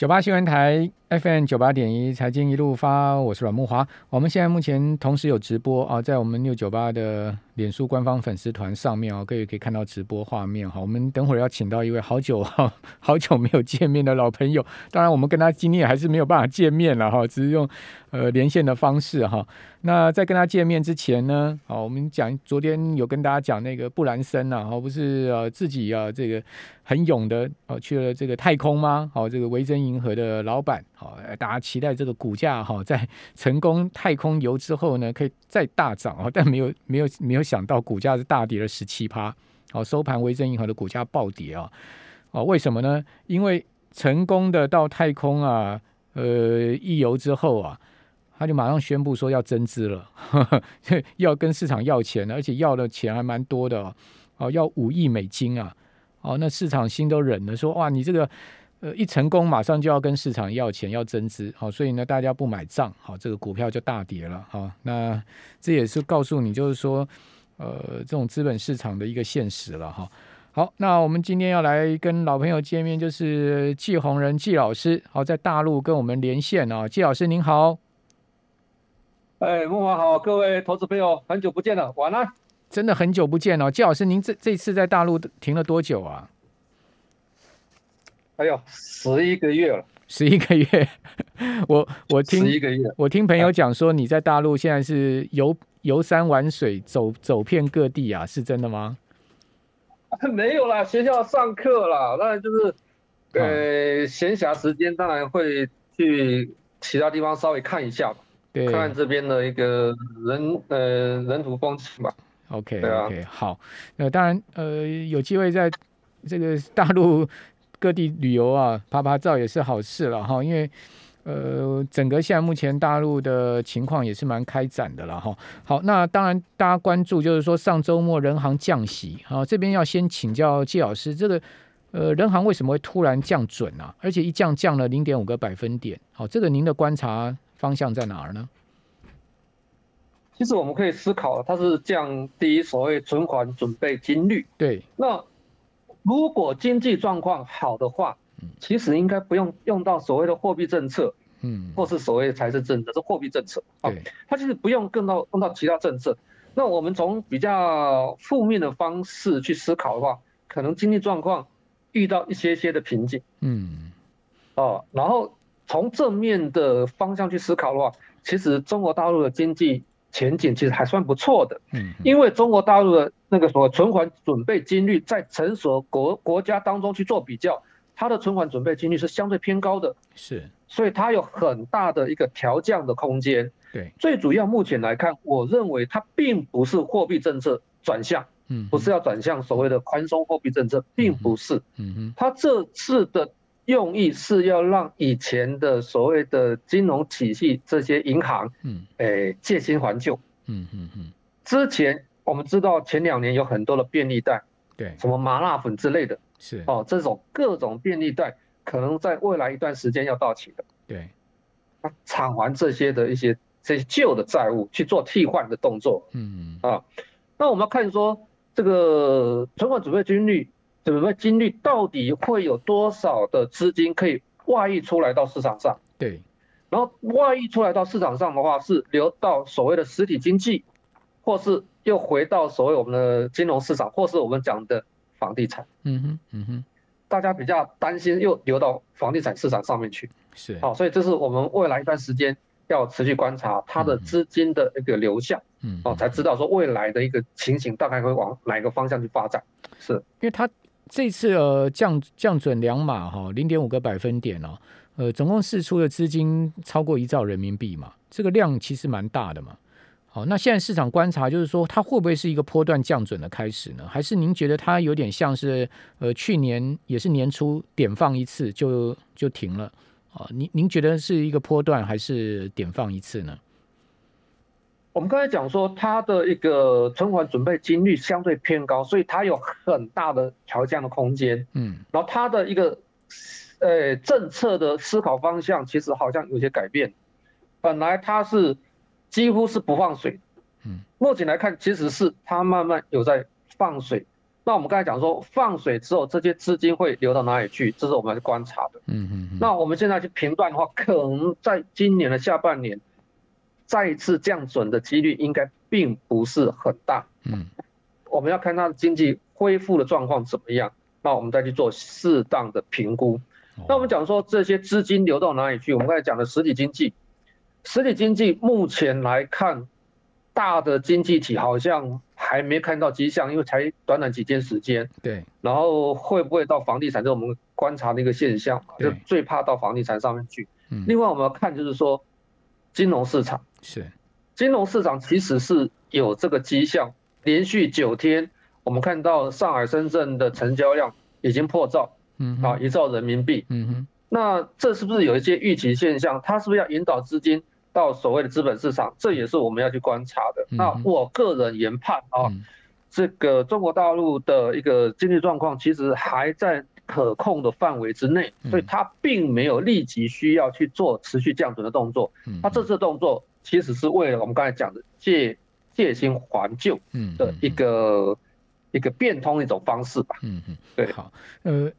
九八新闻台 FM 九八点一财经一路发，我是阮木华。我们现在目前同时有直播啊，在我们六九八的脸书官方粉丝团上面啊，各位可以看到直播画面哈。我们等会儿要请到一位好久哈 好久没有见面的老朋友，当然我们跟他今天也还是没有办法见面了哈，只是用呃连线的方式哈。那在跟他见面之前呢，好，我们讲昨天有跟大家讲那个布兰森呐，好，不是呃自己啊这个很勇的哦去了这个太空吗？好，这个维珍银河的老板，好，大家期待这个股价哈在成功太空游之后呢，可以再大涨啊，但没有没有没有想到股价是大跌了十七趴，好，收盘维珍银河的股价暴跌啊，哦，为什么呢？因为成功的到太空啊，呃，一游之后啊。他就马上宣布说要增资了，要跟市场要钱，而且要的钱还蛮多的哦，要五亿美金啊！哦，那市场心都忍了，说哇，你这个呃一成功，马上就要跟市场要钱，要增资，好，所以呢，大家不买账，好，这个股票就大跌了，好，那这也是告诉你，就是说，呃，这种资本市场的一个现实了，哈。好，那我们今天要来跟老朋友见面，就是季红仁季老师，好，在大陆跟我们连线啊，季老师您好。哎，木华好，各位投资朋友，很久不见了，晚安。真的很久不见了，季老师，您这这次在大陆停了多久啊？哎呦，十一个月了，十一个月。我我听十一个月，我听朋友讲说你在大陆现在是游游山玩水，走走遍各地啊，是真的吗？没有啦，学校上课啦，当然就是呃闲暇时间，当然会去其他地方稍微看一下吧。看看这边的一个人呃人土风情吧。OK OK 好，那当然呃有机会在这个大陆各地旅游啊，拍拍照也是好事了哈。因为呃整个现在目前大陆的情况也是蛮开展的了哈。好，那当然大家关注就是说上周末人行降息啊，这边要先请教季老师，这个呃人行为什么会突然降准啊？而且一降降了零点五个百分点，好，这个您的观察。方向在哪儿呢？其实我们可以思考，它是降低所谓存款准备金率。对，那如果经济状况好的话，其实应该不用用到所谓的货币政策，嗯，或是所谓的财政政策，是货币政策。对，它其实不用更到用到其他政策。那我们从比较负面的方式去思考的话，可能经济状况遇到一些些的瓶颈。嗯，哦，然后。从正面的方向去思考的话，其实中国大陆的经济前景其实还算不错的。嗯，因为中国大陆的那个什么存款准备金率，在成熟国国家当中去做比较，它的存款准备金率是相对偏高的。是，所以它有很大的一个调降的空间。对，最主要目前来看，我认为它并不是货币政策转向，嗯，不是要转向所谓的宽松货币政策，并不是。嗯哼，它这次的。用意是要让以前的所谓的金融体系这些银行，嗯，诶，借新还旧，嗯嗯嗯。之前我们知道前两年有很多的便利贷，对，什么麻辣粉之类的，是。哦，这种各种便利贷可能在未来一段时间要到期的，对，啊，偿还这些的一些这些旧的债务去做替换的动作，嗯嗯。啊，那我们要看说这个存款准备金率。准备金率到底会有多少的资金可以外溢出来到市场上？对，然后外溢出来到市场上的话，是流到所谓的实体经济，或是又回到所谓我们的金融市场，或是我们讲的房地产。嗯哼，嗯哼，大家比较担心又流到房地产市场上面去。是，好，所以这是我们未来一段时间要持续观察它的资金的一个流向，嗯，哦，才知道说未来的一个情形大概会往哪一个方向去发展。是，因为它。这次呃降降准两码哈，零点五个百分点哦，呃，总共释出的资金超过一兆人民币嘛，这个量其实蛮大的嘛。好，那现在市场观察就是说，它会不会是一个波段降准的开始呢？还是您觉得它有点像是呃去年也是年初点放一次就就停了啊？您您觉得是一个波段还是点放一次呢？我们刚才讲说，它的一个存款准备金率相对偏高，所以它有很大的调降的空间。嗯，然后它的一个呃政策的思考方向其实好像有些改变。本来它是几乎是不放水，嗯，目前来看其实是它慢慢有在放水，那我们刚才讲说放水之后，这些资金会流到哪里去？这是我们去观察的。嗯嗯。那我们现在去评断的话，可能在今年的下半年，再一次降准的几率应该并不是很大。嗯。我们要看它的经济恢复的状况怎么样，那我们再去做适当的评估。那我们讲说这些资金流到哪里去？我们刚才讲的实体经济，实体经济目前来看，大的经济体好像。还没看到迹象，因为才短短几天时间。对。然后会不会到房地产？这我们观察的一个现象，就最怕到房地产上面去。嗯。另外我们要看就是说，金融市场是，金融市场其实是有这个迹象，连续九天我们看到上海、深圳的成交量已经破兆，嗯，啊，一兆人民币。嗯哼。那这是不是有一些预期现象？它是不是要引导资金？到所谓的资本市场，这也是我们要去观察的。那我个人研判啊，这个中国大陆的一个经济状况其实还在可控的范围之内，所以它并没有立即需要去做持续降准的动作。它这次动作其实是为了我们刚才讲的借借新还旧的一个一个变通一种方式吧。嗯嗯，对，好，呃。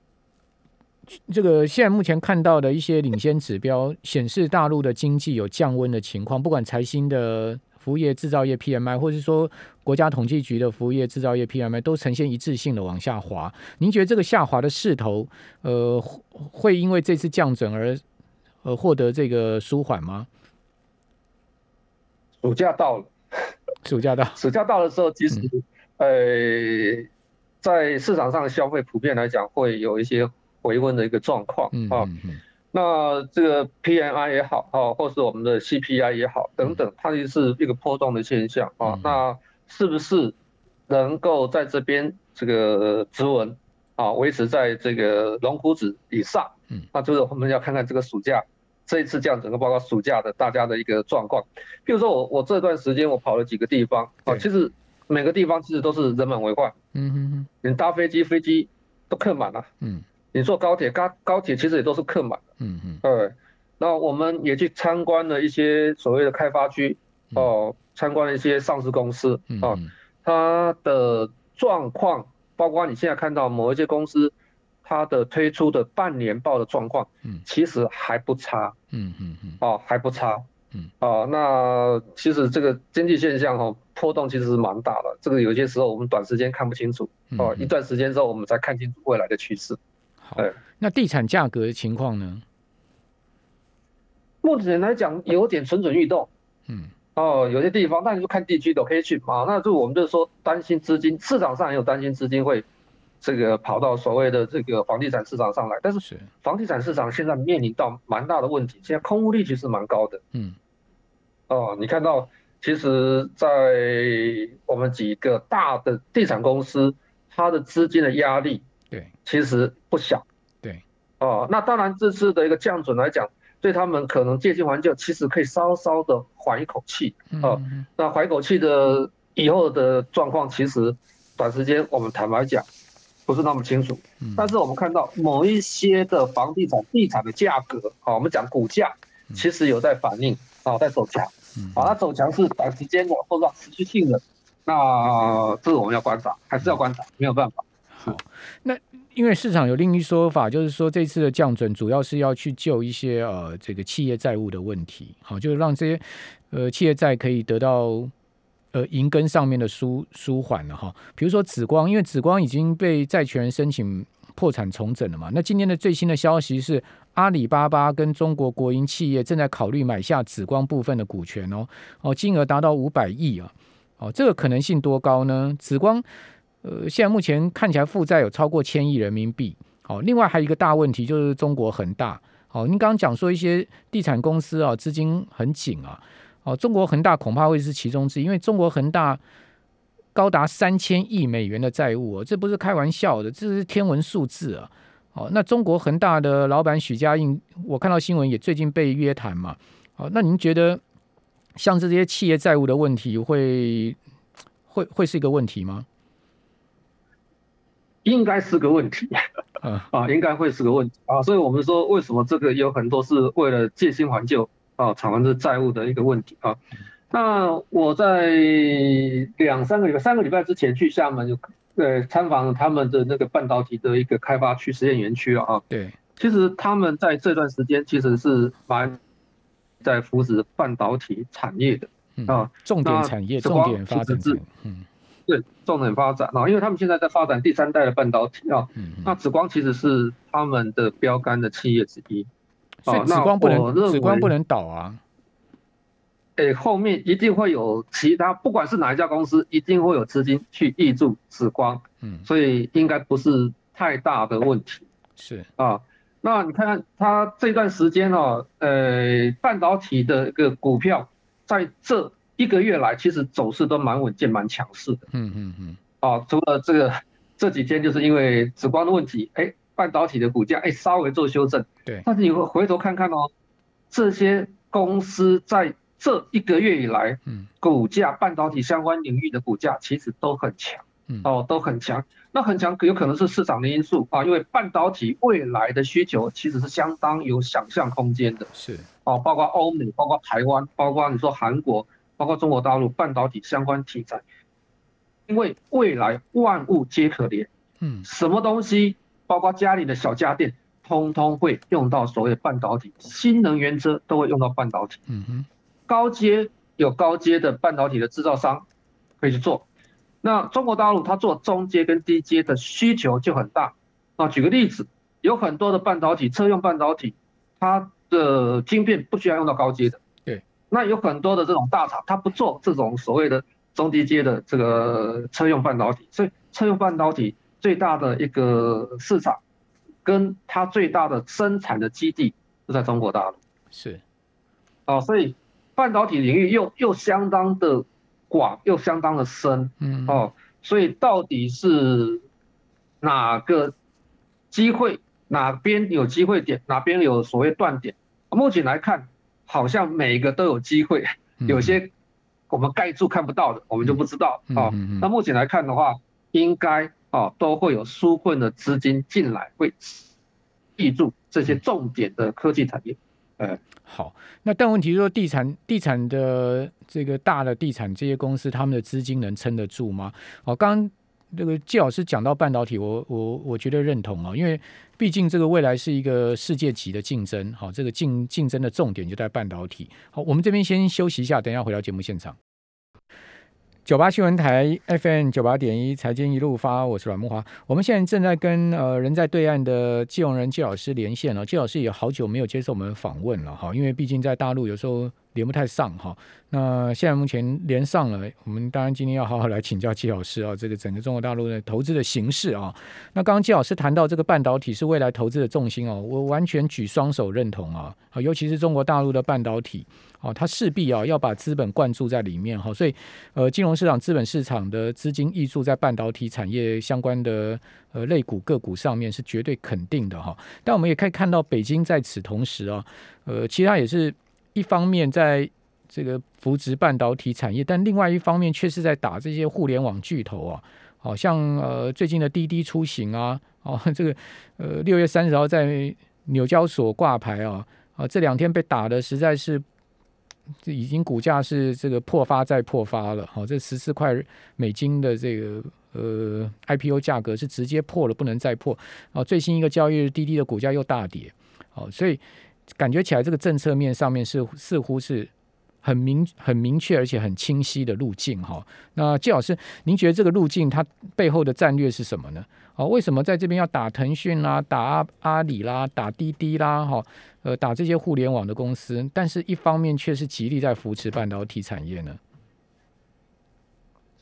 这个现在目前看到的一些领先指标显示，大陆的经济有降温的情况。不管财新的服务业制造业 PMI，或者是说国家统计局的服务业制造业 PMI，都呈现一致性的往下滑。您觉得这个下滑的势头，呃，会因为这次降准而呃获得这个舒缓吗？暑假到了，暑假到，暑假到的时候，其实呃，在市场上的消费普遍来讲，会有一些。回温的一个状况啊，那这个 PMI 也好啊，或是我们的 CPI 也好等等，它就是一个波动的现象啊。那是不是能够在这边这个值稳啊，维持在这个龙虎指以上？嗯，那就是我们要看看这个暑假这一次这样整个包括暑假的大家的一个状况。比如说我我这段时间我跑了几个地方啊，其实每个地方其实都是人满为患。嗯嗯嗯，你搭飞机飞机都客满了。嗯。你坐高铁，高高铁其实也都是客满。嗯嗯。对，那我们也去参观了一些所谓的开发区，哦，参观了一些上市公司啊，它的状况，包括你现在看到某一些公司，它的推出的半年报的状况，嗯，其实还不差。嗯嗯嗯。哦，还不差。嗯。哦，那其实这个经济现象哈，波动其实是蛮大的。这个有些时候我们短时间看不清楚，哦，一段时间之后我们才看清楚未来的趋势。好，那地产价格的情况呢？目前来讲有点蠢蠢欲动，嗯，哦，有些地方，那你就看地区都可以去嘛。那就我们就是说担心资金市场上也有担心资金会这个跑到所谓的这个房地产市场上来，但是房地产市场现在面临到蛮大的问题，现在空屋率其实蛮高的，嗯，哦，你看到其实，在我们几个大的地产公司，它的资金的压力。对，其实不小。对，哦，那当然这次的一个降准来讲，对他们可能借金还旧，其实可以稍稍的缓一口气。哦，那缓一口气的以后的状况，其实短时间我们坦白讲不是那么清楚。但是我们看到某一些的房地产地产的价格，啊，我们讲股价，其实有在反应，啊，在走强。啊，它走强是短时间的或者持续性的，那这个我们要观察，还是要观察，没有办法。好，那因为市场有另一说法，就是说这次的降准主要是要去救一些呃这个企业债务的问题，好，就是让这些呃企业债可以得到呃银根上面的舒舒缓了哈。比如说紫光，因为紫光已经被债权人申请破产重整了嘛。那今天的最新的消息是，阿里巴巴跟中国国营企业正在考虑买下紫光部分的股权哦，哦，金额达到五百亿啊，哦，这个可能性多高呢？紫光。呃，现在目前看起来负债有超过千亿人民币。好，另外还有一个大问题就是中国恒大。好，您刚刚讲说一些地产公司啊，资金很紧啊。哦，中国恒大恐怕会是其中之一，因为中国恒大高达三千亿美元的债务，这不是开玩笑的，这是天文数字啊。哦，那中国恒大的老板许家印，我看到新闻也最近被约谈嘛。哦，那您觉得像这些企业债务的问题，会会会是一个问题吗？应该是个问题，啊，应该会是个问题啊，所以我们说为什么这个有很多是为了借新还旧啊，偿还这债务的一个问题啊。那我在两三个礼拜、三个礼拜之前去厦门，就呃参访他们的那个半导体的一个开发区、实验园区了啊。对，其实他们在这段时间其实是蛮在扶持半导体产业的啊，重点产业、重点发展。嗯，对，重点发展啊，因为他们现在在发展第三代的半导体啊。嗯那紫光其实是他们的标杆的企业之一。所以紫光不能，紫光不能倒啊。诶，后面一定会有其他，不管是哪一家公司，一定会有资金去挹注紫光，嗯，所以应该不是太大的问题。是啊，那你看它这段时间哦，呃，半导体的一个股票，在这一个月来，其实走势都蛮稳健、蛮强势的。嗯嗯嗯。啊，除了这个这几天，就是因为紫光的问题，哎，半导体的股价哎稍微做修正。对。但是你会回头看看哦，这些公司在这一个月以来，嗯，股价半导体相关领域的股价其实都很强，嗯，哦，都很强。那很强有可能是市场的因素啊，因为半导体未来的需求其实是相当有想象空间的，是，哦，包括欧美，包括台湾，包括你说韩国，包括中国大陆半导体相关题材，因为未来万物皆可连，嗯，什么东西，包括家里的小家电，通通会用到所谓的半导体，新能源车都会用到半导体，嗯哼。高阶有高阶的半导体的制造商可以去做，那中国大陆它做中阶跟低阶的需求就很大啊。举个例子，有很多的半导体车用半导体，它的晶片不需要用到高阶的。对。那有很多的这种大厂，它不做这种所谓的中低阶的这个车用半导体，所以车用半导体最大的一个市场，跟它最大的生产的基地是在中国大陆。是。哦，所以。半导体领域又又相当的广，又相当的深，嗯哦，所以到底是哪个机会，哪边有机会点，哪边有所谓断点？目前来看，好像每一个都有机会，有些我们盖住看不到的，我们就不知道哦。那目前来看的话，应该哦都会有纾困的资金进来，会记住这些重点的科技产业。呃，好，那但问题是说，地产地产的这个大的地产这些公司，他们的资金能撑得住吗？哦，刚刚这个季老师讲到半导体，我我我觉得认同啊，因为毕竟这个未来是一个世界级的竞争，好，这个竞竞争的重点就在半导体。好，我们这边先休息一下，等一下回到节目现场。九八新闻台 FM 九八点一财经一路发，我是阮木华。我们现在正在跟呃人在对岸的季荣仁季老师连线了。季老师也好久没有接受我们访问了哈，因为毕竟在大陆有时候连不太上哈。那现在目前连上了，我们当然今天要好好来请教季老师啊，这个整个中国大陆的投资的形势啊。那刚刚季老师谈到这个半导体是未来投资的重心哦，我完全举双手认同啊，啊，尤其是中国大陆的半导体，哦，它势必啊要把资本灌注在里面哈，所以呃，金融市场、资本市场的资金溢注在半导体产业相关的呃类股个股上面是绝对肯定的哈。但我们也可以看到，北京在此同时啊，呃，其他也是一方面在。这个扶植半导体产业，但另外一方面却是在打这些互联网巨头啊，好像呃最近的滴滴出行啊，哦这个呃六月三十号在纽交所挂牌啊，啊这两天被打的实在是，这已经股价是这个破发再破发了，好这十四块美金的这个呃 IPO 价格是直接破了不能再破，啊最新一个交易日滴滴的股价又大跌，好所以感觉起来这个政策面上面是似乎是。很明、很明确，而且很清晰的路径哈。那季老师，您觉得这个路径它背后的战略是什么呢？啊，为什么在这边要打腾讯啦、打阿里啦、打滴滴啦？哈，呃，打这些互联网的公司，但是一方面却是极力在扶持半导体产业呢？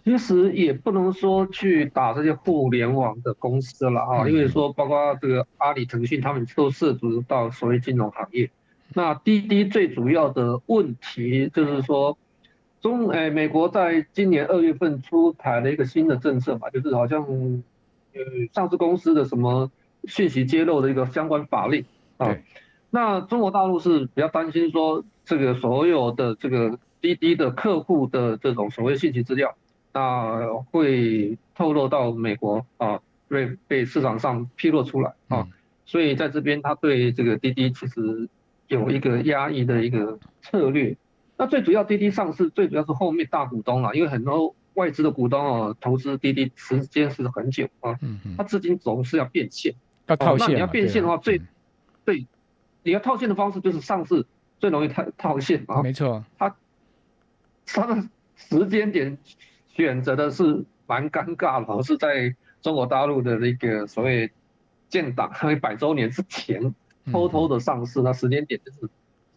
其实也不能说去打这些互联网的公司了啊，因为说包括这个阿里、腾讯，他们都涉足到所谓金融行业。那滴滴最主要的问题就是说，中诶美国在今年二月份出台了一个新的政策嘛，就是好像呃上市公司的什么信息揭露的一个相关法令啊。那中国大陆是比较担心说，这个所有的这个滴滴的客户的这种所谓信息资料，那会透露到美国啊，被被市场上披露出来啊。所以在这边他对这个滴滴其实。有一个压抑的一个策略，那最主要滴滴上市最主要是后面大股东啊，因为很多外资的股东哦，投资滴滴时间是很久啊，他资金总是要变现，要套现，那你要变现的话，最对，你要套现的方式就是上市最容易套套现啊，没错，他他的时间点选择的是蛮尴尬的，是在中国大陆的那个所谓建党一百周年之前偷偷的上市，那时间点就是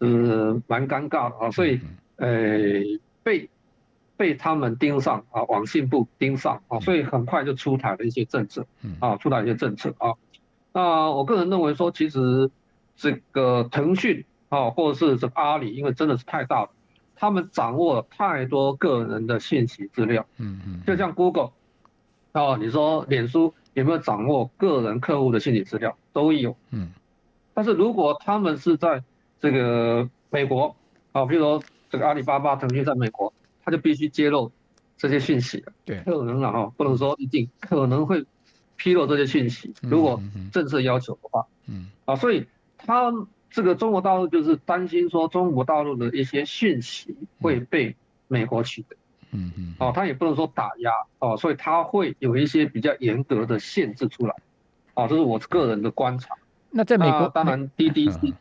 是蛮尴尬的啊，所以呃被。被他们盯上啊，网信部盯上啊，所以很快就出台了一些政策，啊，出台一些政策啊。那我个人认为说，其实这个腾讯啊，或者是这个阿里，因为真的是太大了，他们掌握太多个人的信息资料，嗯嗯，就像 Google，哦，你说脸书有没有掌握个人客户的信息资料？都有，嗯。但是如果他们是在这个美国啊，比如说这个阿里巴巴、腾讯在美国。他就必须揭露这些讯息。对，可能了哈，不能说一定，可能会披露这些讯息，如果政策要求的话，嗯，啊，所以他这个中国大陆就是担心说中国大陆的一些讯息会被美国取得，嗯嗯，哦，他也不能说打压，哦，所以他会有一些比较严格的限制出来，哦，这是我个人的观察。那在美国，当然滴滴是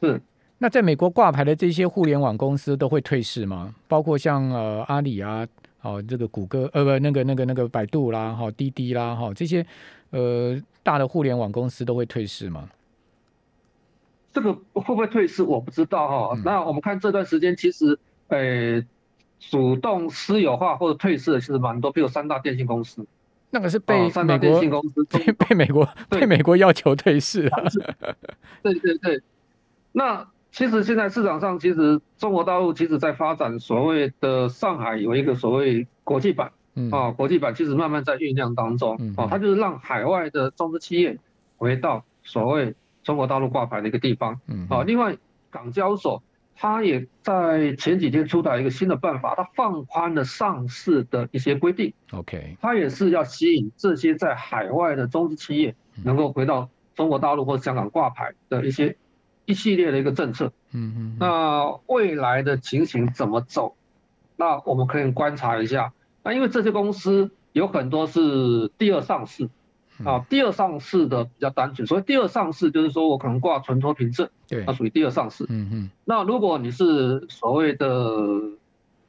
是。那在美国挂牌的这些互联网公司都会退市吗？包括像呃阿里啊，哦这个谷歌呃不那个那个那个百度啦，哈滴滴啦，哈这些呃大的互联网公司都会退市吗？这个会不会退市我不知道哈。那我们看这段时间其实呃主动私有化或者退市的其实蛮多，比如三大电信公司，那个是被三大电信公司。被美国被美国要求退市。对对对，那。其实现在市场上，其实中国大陆其实在发展所谓的上海有一个所谓国际版，啊，国际版其实慢慢在酝酿当中，啊，它就是让海外的中资企业回到所谓中国大陆挂牌的一个地方，嗯。啊，另外港交所它也在前几天出台一个新的办法，它放宽了上市的一些规定，OK，它也是要吸引这些在海外的中资企业能够回到中国大陆或者香港挂牌的一些。一系列的一个政策，嗯嗯，那未来的情形怎么走？那我们可以观察一下。那因为这些公司有很多是第二上市，啊，第二上市的比较单纯。所以第二上市就是说我可能挂存托凭证，对，那属于第二上市。嗯嗯。那如果你是所谓的。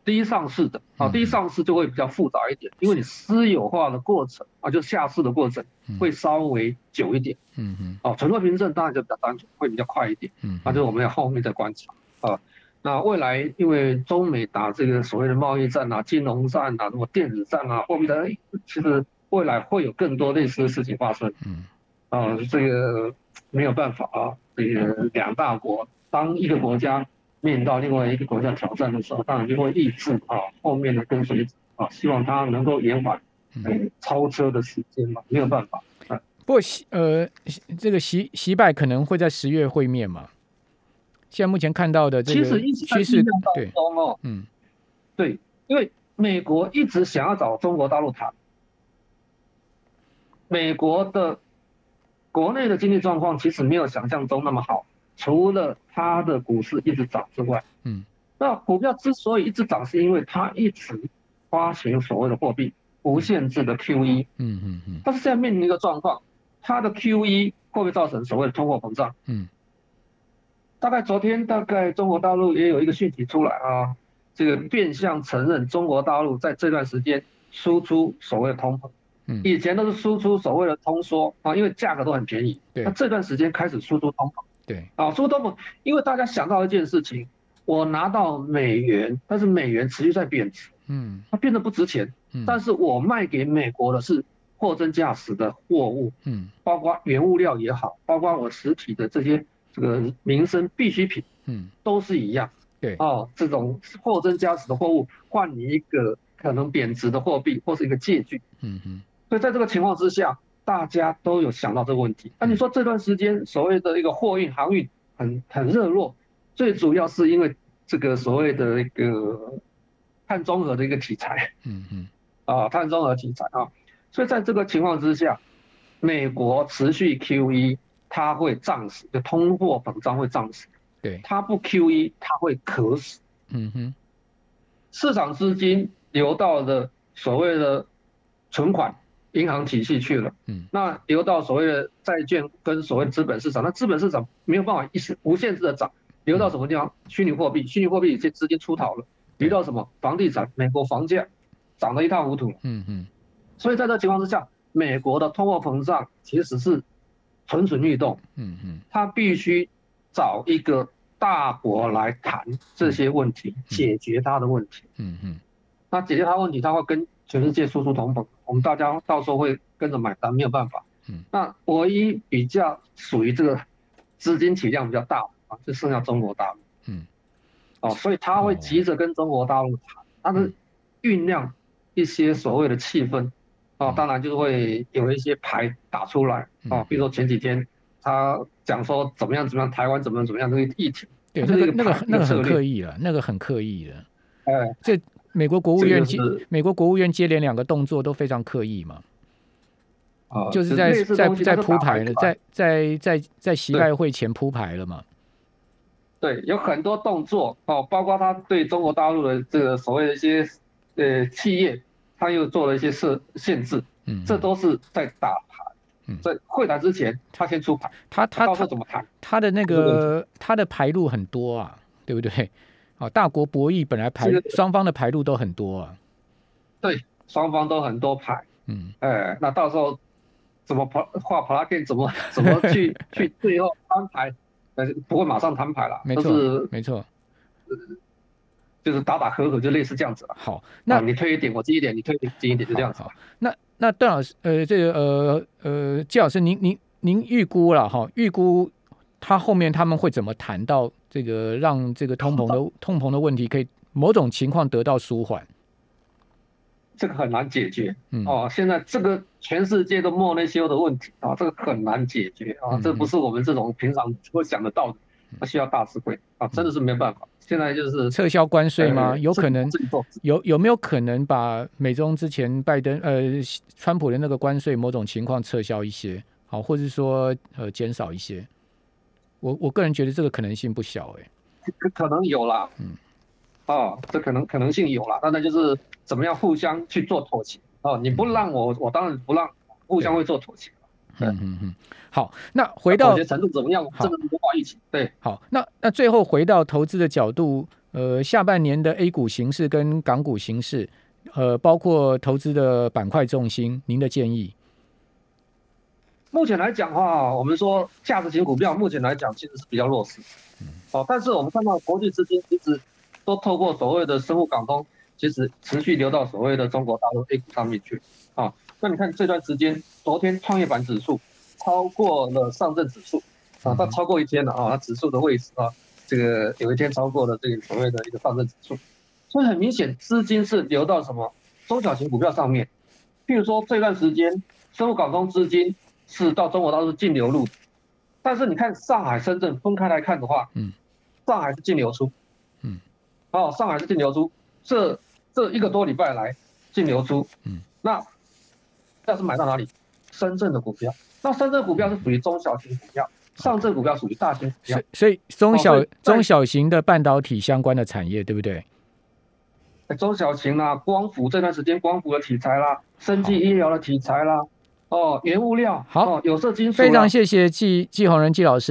第一上市的啊，第一上市就会比较复杂一点，因为你私有化的过程啊，就下市的过程会稍微久一点。嗯嗯。哦，存托凭证当然就比较单纯，会比较快一点。嗯。那就我们要后面再观察啊。那未来因为中美打这个所谓的贸易战啊、金融战啊、什么电子战啊、货币战，其实未来会有更多类似的事情发生。嗯。啊，这个没有办法啊，这个两大国当一个国家。面临到另外一个国家挑战的时候，当然就会抑制啊后面的跟随者啊，希望他能够延缓超车的时间嘛，没有办法。啊不过习呃这个习习拜可能会在十月会面嘛？现在目前看到的这个趋势当中哦，嗯，对，因为美国一直想要找中国大陆谈，美国的国内的经济状况其实没有想象中那么好。除了它的股市一直涨之外，嗯，那股票之所以一直涨，是因为它一直发行所谓的货币，无限制的 QE，嗯嗯嗯。但是现在面临一个状况，它的 QE 会不会造成所谓的通货膨胀？嗯，大概昨天大概中国大陆也有一个讯息出来啊，这个变相承认中国大陆在这段时间输出所谓的通膨，嗯，以前都是输出所谓的通缩啊，因为价格都很便宜，对，那这段时间开始输出通膨。对。啊，输出通膨，因为大家想到一件事情，我拿到美元，但是美元持续在贬值，嗯，它变得不值钱，嗯，但是我卖给美国的是货真价实的货物，嗯，包括原物料也好，包括我实体的这些这个民生必需品，嗯，都是一样，对，哦，这种货真价实的货物换你一个可能贬值的货币或是一个借据，嗯哼，所以在这个情况之下。大家都有想到这个问题。那你说这段时间所谓的一个货运航运很很热络，最主要是因为这个所谓的一个碳中和的一个题材。嗯嗯。啊，碳中和题材啊，所以在这个情况之下，美国持续 QE，它会胀死，就通货膨胀会胀死。对。它不 QE，它会渴死。嗯哼。市场资金流到的所谓的存款银行体系去了，嗯，那流到所谓的债券跟所谓资本市场，那资本市场没有办法一时无限制的涨，流到什么地方？虚拟货币，虚拟货币有些资金出逃了，流到什么？房地产，美国房价涨得一塌糊涂，嗯嗯，所以在这情况之下，美国的通货膨胀其实是蠢蠢欲动，嗯嗯，它必须找一个。大国来谈这些问题，解决他的问题。嗯嗯，那解决他问题，他会跟全世界输出同盟，我们大家到时候会跟着买单，没有办法。嗯，那唯一比较属于这个资金体量比较大啊，就剩下中国大陆。嗯，哦，所以他会急着跟中国大陆谈，他的酝酿一些所谓的气氛。哦，当然就会有一些牌打出来。哦，比如说前几天。他讲说怎么样怎么样，台湾怎么怎么样这个议题，对那个那个那个很刻意了，那个很刻意的。哎，这美国国务院接美国国务院接连两个动作都非常刻意嘛。啊，就是在在在铺排了，在在在在习拜会前铺排了嘛。对，有很多动作哦，包括他对中国大陆的这个所谓的一些呃企业，他又做了一些设限制，嗯，这都是在打牌。在会谈之前，他先出牌，他他他怎么谈？他的那个他的牌路很多啊，对不对？哦，大国博弈本来牌双方的牌路都很多啊。对，双方都很多牌。嗯，哎，那到时候怎么跑画 l u g 怎么怎么去 去最后摊牌？呃，不会马上摊牌了，没错，没错，就是打打和和，就类似这样子了。好，那你推一点，我进一点，你推一点，进一点，就这样子。好，那。那段老师，呃，这个，呃，呃，季老师，您您您预估了哈？预估他后面他们会怎么谈到这个，让这个通膨的 通膨的问题可以某种情况得到舒缓？这个很难解决，嗯哦，现在这个全世界都莫内修的问题啊，这个很难解决啊，这不是我们这种平常会想得到的，它需要大智慧啊，真的是没办法。现在就是撤销关税吗？有可能有有没有可能把美中之前拜登呃川普的那个关税某种情况撤销一些，好，或者说呃减少一些？我我个人觉得这个可能性不小哎，可可能有啦，嗯，哦，这可能可能性有啦，但那就是怎么样互相去做妥协。哦，你不让我，我当然不让，互相会做妥协。嗯嗯嗯，好，那回到妥协程度怎么样？这个不挂一起。对，好，那那最后回到投资的角度，呃，下半年的 A 股形势跟港股形势，呃，包括投资的板块重心，您的建议？目前来讲的话，我们说价值型股票，目前来讲其实是比较弱势。嗯。哦，但是我们看到国际资金其实都透过所谓的深沪港通，其实持续流到所谓的中国大陆 A 股上面去。啊。那你看这段时间，昨天创业板指数超过了上证指数啊，它超过一天了啊，它指数的位置啊，这个有一天超过了这个所谓的一个上证指数，所以很明显资金是流到什么中小型股票上面，譬如说这段时间深沪港通资金是到中国大陆净流入，但是你看上海、深圳分开来看的话，嗯，上海是净流出，嗯，哦，上海是净流出，这这一个多礼拜来净流出，嗯，那。要是买到哪里？深圳的股票，那深圳股票是属于中小型股票，上证股票属于大型股票。所以中小中小型的半导体相关的产业，对不对？中小型啊，光伏这段时间光伏的题材啦，生技医疗的题材啦，哦，原物料，好，有色金属。非常谢谢季季宏仁季老师。